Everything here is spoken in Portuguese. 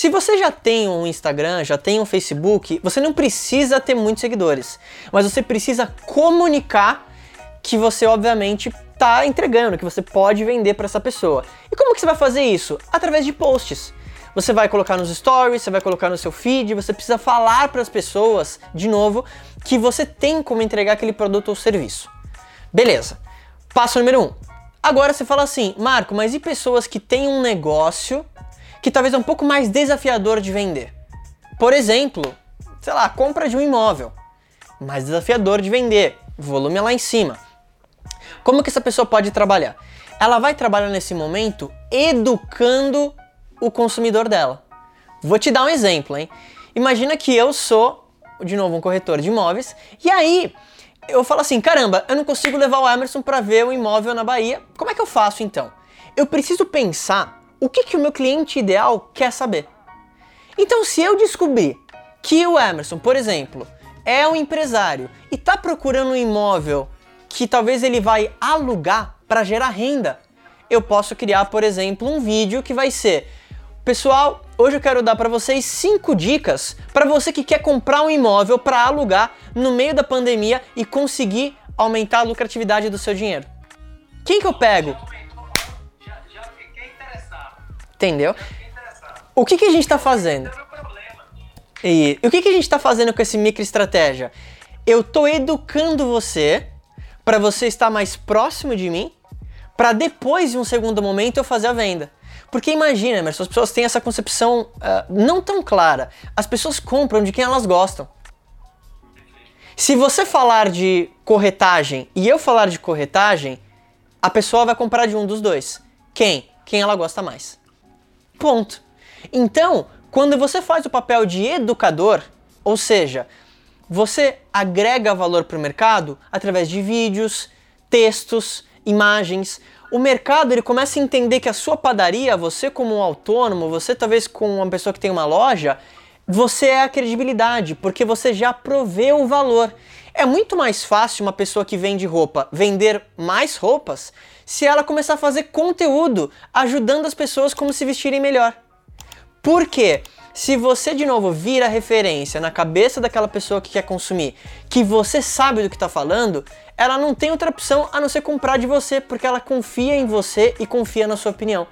Se você já tem um Instagram, já tem um Facebook, você não precisa ter muitos seguidores, mas você precisa comunicar que você obviamente está entregando, que você pode vender para essa pessoa. E como que você vai fazer isso? Através de posts. Você vai colocar nos stories, você vai colocar no seu feed, você precisa falar para as pessoas, de novo, que você tem como entregar aquele produto ou serviço. Beleza. Passo número um. Agora você fala assim, Marco, mas e pessoas que têm um negócio que talvez é um pouco mais desafiador de vender? Por exemplo, sei lá, compra de um imóvel. Mais desafiador de vender, volume é lá em cima. Como que essa pessoa pode trabalhar? Ela vai trabalhar nesse momento educando o consumidor dela. Vou te dar um exemplo, hein? Imagina que eu sou, de novo, um corretor de imóveis, e aí eu falo assim: caramba, eu não consigo levar o Emerson para ver o imóvel na Bahia. Como é que eu faço então? Eu preciso pensar o que, que o meu cliente ideal quer saber. Então, se eu descobrir que o Emerson, por exemplo, é um empresário e está procurando um imóvel que talvez ele vai alugar para gerar renda, eu posso criar, por exemplo, um vídeo que vai ser Pessoal, hoje eu quero dar para vocês cinco dicas para você que quer comprar um imóvel para alugar no meio da pandemia e conseguir aumentar a lucratividade do seu dinheiro. Quem que eu pego? Entendeu? O que, que a gente está fazendo? E o que, que a gente está fazendo com esse micro estratégia? Eu estou educando você para você estar mais próximo de mim, para depois, em um segundo momento, eu fazer a venda. Porque imagina, Emerson, as pessoas têm essa concepção uh, não tão clara. As pessoas compram de quem elas gostam. Se você falar de corretagem e eu falar de corretagem, a pessoa vai comprar de um dos dois. Quem? Quem ela gosta mais. Ponto. Então, quando você faz o papel de educador, ou seja, você agrega valor para o mercado através de vídeos, textos, imagens, o mercado ele começa a entender que a sua padaria, você como um autônomo, você talvez como uma pessoa que tem uma loja, você é a credibilidade, porque você já proveu o valor. É muito mais fácil uma pessoa que vende roupa vender mais roupas se ela começar a fazer conteúdo ajudando as pessoas como se vestirem melhor. Por quê? Se você de novo vira referência na cabeça daquela pessoa que quer consumir, que você sabe do que está falando, ela não tem outra opção a não ser comprar de você, porque ela confia em você e confia na sua opinião.